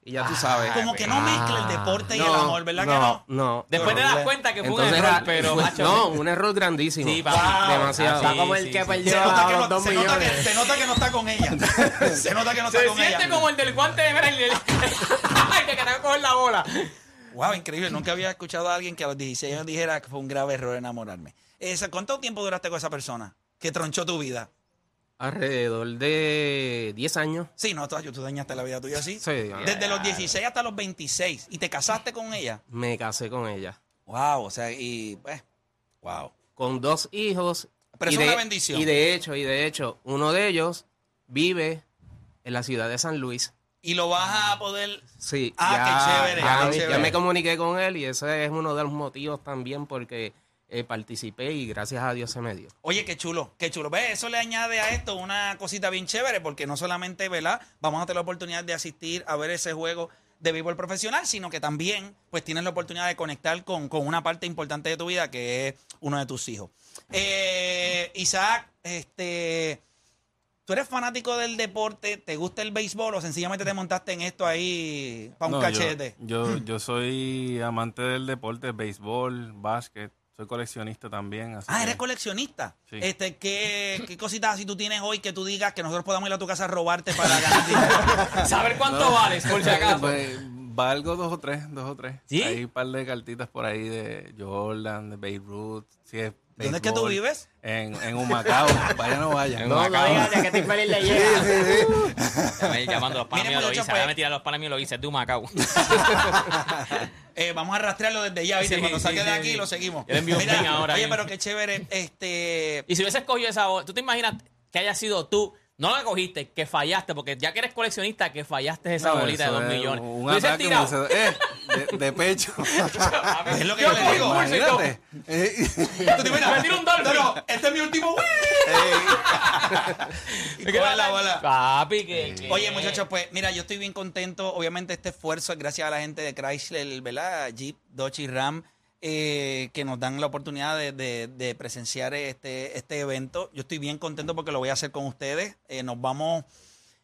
y ya tú sabes. Como que no mezcla el deporte y el amor, ¿verdad que no? No. Después te das cuenta que fue un Entonces error, pero fue- macho, no, un error grandísimo. Sí, papi. Demasiado. Está como el que Se perdió nota, que los no, dos se, nota que, millones. se nota que no está con ella. Se nota que no está Se con siente ella. como el del guante de el Ay, que quería coger la bola. Wow, increíble. Nunca había escuchado a alguien que a los 16 años dijera que fue un grave error enamorarme. Esa- ¿Cuánto tiempo duraste con esa persona que tronchó tu vida? Alrededor de 10 años. Sí, no, tú, tú dañaste la vida tuya así. Sí. Desde los 16 hasta los 26. ¿Y te casaste con ella? Me casé con ella. Wow, o sea, y pues, wow. Con dos hijos. Pero es de- una bendición. Y de hecho, y de hecho, uno de ellos vive en la ciudad de San Luis. Y lo vas a poder... Sí, Ah, qué chévere, ya, qué ya chévere. me comuniqué con él y ese es uno de los motivos también porque eh, participé y gracias a Dios se me dio. Oye, qué chulo, qué chulo. ¿Ves? Eso le añade a esto una cosita bien chévere, porque no solamente, ¿verdad? Vamos a tener la oportunidad de asistir a ver ese juego de béisbol profesional, sino que también, pues, tienes la oportunidad de conectar con, con una parte importante de tu vida, que es uno de tus hijos. Eh, Isaac, este... ¿Tú eres fanático del deporte? ¿Te gusta el béisbol o sencillamente te montaste en esto ahí para un No, yo- cachete? Yo, yo, soy amante del deporte, béisbol, básquet, soy coleccionista también. así Ah, que- eres coleccionista. Sí. Este, ¿qué, ¿Qué cositas así tú tienes hoy que tú digas que nosotros podamos ir a tu casa a robarte para ganar dinero? Saber cuánto vales, por si acaso. Pues, valgo dos o tres, dos o tres. ¿Sí? Hay un par de cartitas por ahí de Jordan, de Babe Ruth. Si es ¿Dónde es que tú vives? En, en Humacao. Vayan o no vayan. No, no digas de que Tim Feliz le llega. Déjame llamando a los panas míos lo hice. pues- tirar a los panas míos lo hice. Es de Humacao. Eh, vamos a rastrearlo desde ya, ¿viste? Sí, Cuando sí, salga de sí, aquí sí. lo seguimos. Yo le envío un Mira, ahora Oye, pero qué chévere. Este, Y si hubieses cogido esa bola, ¿tú te imaginas que haya sido tú? No la cogiste, que fallaste, porque ya que eres coleccionista, que fallaste esa No, bolita de eso dos es millones. Un ¿Tú hubieses ataque tirado? me dice, eh, de, de pecho. es lo que yo le digo. Imagínate. Eh, ¿Tú te imaginas? Me tiro un dolphin. No, no, este es mi último. y coge la bola. Papi, que. que- Oye, muchachos, pues mira, yo estoy bien contento. Obviamente, este esfuerzo es gracias a la gente de Chrysler, ¿verdad? Jeep, Dodge y Ram, eh, que nos dan la oportunidad de, de- presenciar este, este evento. Yo estoy bien contento porque lo voy a hacer con ustedes. Eh, nos vamos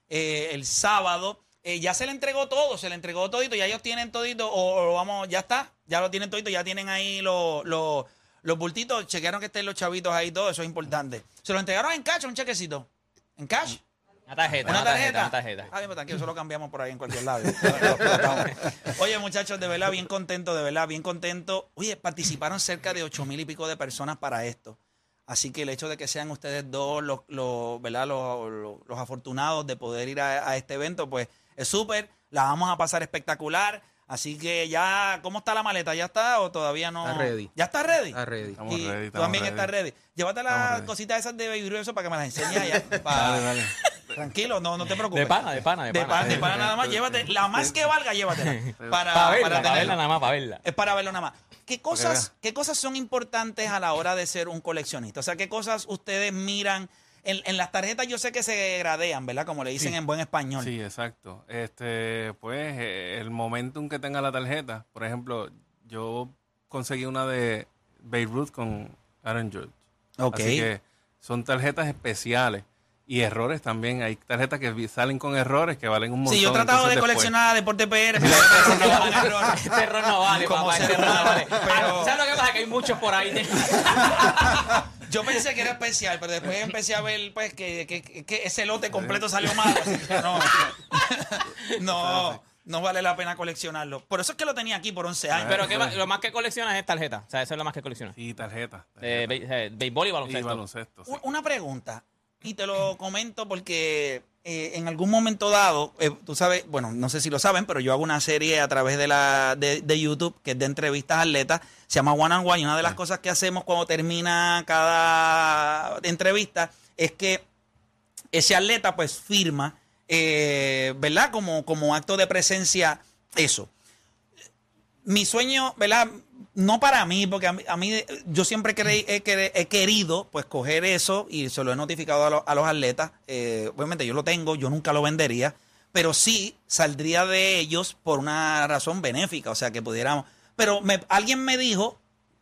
eh, el sábado. Eh, ya se le entregó todo, se le entregó todito, ya ellos tienen todito, o, vamos, ya está, ya lo tienen todito, ya tienen ahí los, los, los bultitos, chequearon que estén los chavitos ahí, todo eso es importante. Se lo entregaron en cash, un chequecito. ¿En cash? Una tarjeta, ¿Una tarjeta? Una tarjeta. Ah, bien, pues tranquilo, eso lo cambiamos por ahí en cualquier lado. Oye, muchachos, de verdad, bien contento, de verdad, bien contento. Oye, participaron cerca de ocho mil y pico de personas para esto. Así que el hecho de que sean ustedes dos los, los, ¿verdad? los, los- los afortunados de poder ir a, a este evento, pues es súper. La vamos a pasar espectacular. Así que ya, ¿cómo está la maleta? ¿Ya está o todavía no? Está ready. ¿Ya está ready? Está ready. Estamos Y ready, tú estamos también ready. estás ready. Llévate las ready. cositas esas de Baby para que me las enseñes allá. Dale, dale. Tranquilo, no, no te preocupes. De pana, de pana, de De pana. pana, de pana nada más, llévate. La más que valga, llévatela. Para, Para verla, para para tenerla. verla nada más, para verla. Es para verlo nada más. ¿Qué cosas. ¿Qué cosas son importantes a la hora de ser un coleccionista? O sea, ¿qué cosas ustedes miran? En, en las tarjetas yo sé que se gradean, ¿verdad? Como le dicen Sí. en buen español. Sí, exacto. Este, pues, eh, el momentum que tenga la tarjeta. Por ejemplo, yo conseguí una de Babe Ruth con Aaron George. Ok. Así que son tarjetas especiales. Y errores también. Hay tarjetas que salen con errores que valen un montón. Sí, yo he tratado entonces de después- coleccionar Deporte PR, pero es un error. Este error no vale, Como papá. Este error no vale. pero- Ah, ¿Sabes lo que pasa? Que hay muchos por ahí. Yo pensé que era especial, pero después empecé a ver pues que, que- que ese lote completo salió mal. Así que no, no, no vale la pena coleccionarlo. Por eso es que lo tenía aquí por 11 años. Pero ¿qué más- lo más que coleccionas es tarjeta. O sea, eso es lo más que coleccionas. Sí, tarjetas. Eh, be- eh, béisbol y y baloncesto. baloncesto. sí. U- Una pregunta, y te lo comento porque eh, en algún momento dado, eh, tú sabes, bueno, no sé si lo saben, pero yo hago una serie a través de, la, de, de YouTube que es de entrevistas a atletas, se llama One on One, y una de las cosas que hacemos cuando termina cada entrevista es que ese atleta pues firma, eh, ¿verdad? Como, como acto de presencia, eso. Mi sueño, ¿verdad? No para mí, porque a mí, yo siempre creí- he, he querido pues coger eso y se lo he notificado a, lo- a los atletas. Eh, obviamente yo lo tengo, yo nunca lo vendería, pero sí saldría de ellos por una razón benéfica, o sea que pudiéramos. Pero alguien me dijo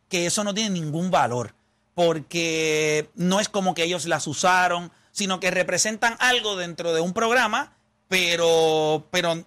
que eso no tiene ningún valor, porque no es como que ellos las usaron, sino que representan algo dentro de un programa, pero, pero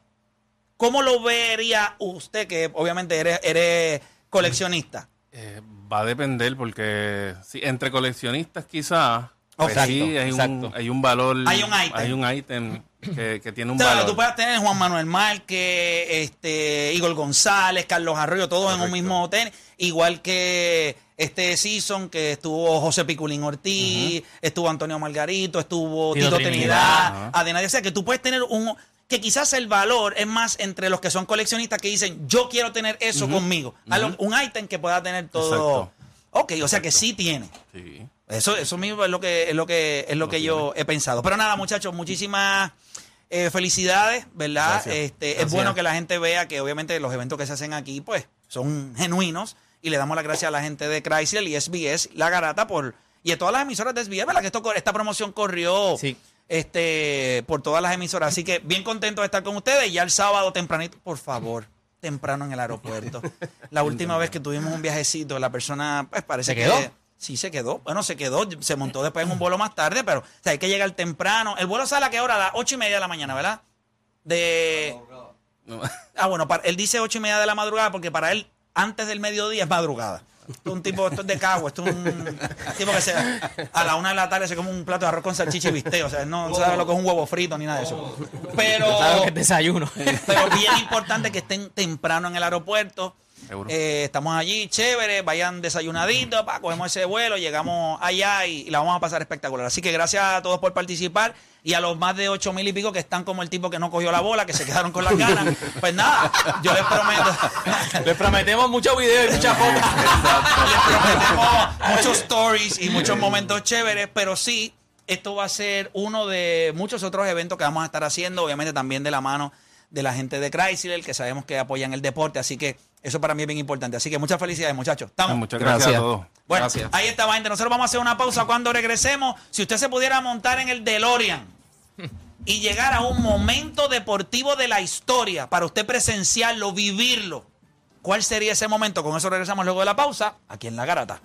¿cómo lo vería usted, que obviamente eres coleccionista? Eh, va a depender porque sí, entre coleccionistas quizás pues Exacto, sí hay un, exacto. hay un valor Hay un ítem. hay un ítem que, que tiene un O sea, valor tú puedes tener Juan Manuel Márquez, este, Igor González, Carlos Arroyo, todos en un mismo hotel, igual que este season que estuvo José Piculín Ortiz, estuvo Antonio Margarito, estuvo Tito Tito, Trinidad. Trinidad. Adenauer. o sea que tú puedes tener un que quizás el valor es más entre los que son coleccionistas que dicen yo quiero tener eso conmigo, lo- un ítem que pueda tener todo. Exacto. Ok, o sea que sí tiene. sí Eso, eso mismo es lo que es lo que es lo que yo he pensado. Pero nada, muchachos, muchísimas eh, felicidades, ¿verdad? Gracias. Este, es bueno que la gente vea que obviamente los eventos que se hacen aquí, pues, son genuinos. Y le damos las gracias a la gente de Chrysler y SBS, La Garata, por y a todas las emisoras de SBS, ¿verdad? Que esto, esta promoción corrió Sí. Este, por todas las emisoras. Así que bien contento de estar con ustedes. Ya el sábado tempranito, por favor, temprano en el aeropuerto. La última vez que tuvimos un viajecito, la persona, pues parece ¿Se que... quedó? Sí, se quedó. Bueno, se quedó. Se montó después en un vuelo más tarde, pero o sea, hay que llegar temprano. El vuelo sale a qué hora? A las ocho y media de la mañana, ¿verdad? De... Ah, bueno, para, él dice ocho y media de la madrugada porque para él antes del mediodía es madrugada. Esto es un tipo, esto es de cago, esto es un tipo que se, a la una de la tarde se come un plato de arroz con salchicha y bistec, o sea, no sabe lo que es un huevo frito ni nada de eso. Pero, ¿Sabes lo que es desayuno? pero bien importante que estén temprano en el aeropuerto. Eh, estamos allí, chévere, vayan desayunaditos, pa, cogemos ese vuelo, llegamos allá y, y la vamos a pasar espectacular. Así que gracias a todos por participar y a los más de ocho mil y pico que están como el tipo que no cogió la bola, que se quedaron con las ganas. Pues nada, yo les prometo. Les prometemos muchos videos y muchas fotos. Les prometemos muchos stories y muchos momentos chéveres, pero sí, esto va a ser uno de muchos otros eventos que vamos a estar haciendo, obviamente también de la mano de la gente de Chrysler, que sabemos que apoyan el deporte, así que eso para mí es bien importante. Así que muchas felicidades, muchachos. Estamos. Muchas gracias, Gracias. a todos. Bueno, Gracias. ahí estaba, gente. Nosotros vamos a hacer una pausa cuando regresemos. Si usted se pudiera montar en el DeLorean y llegar a un momento deportivo de la historia para usted presenciarlo, vivirlo, ¿cuál sería ese momento? Con eso regresamos luego de la pausa, aquí en La Garata.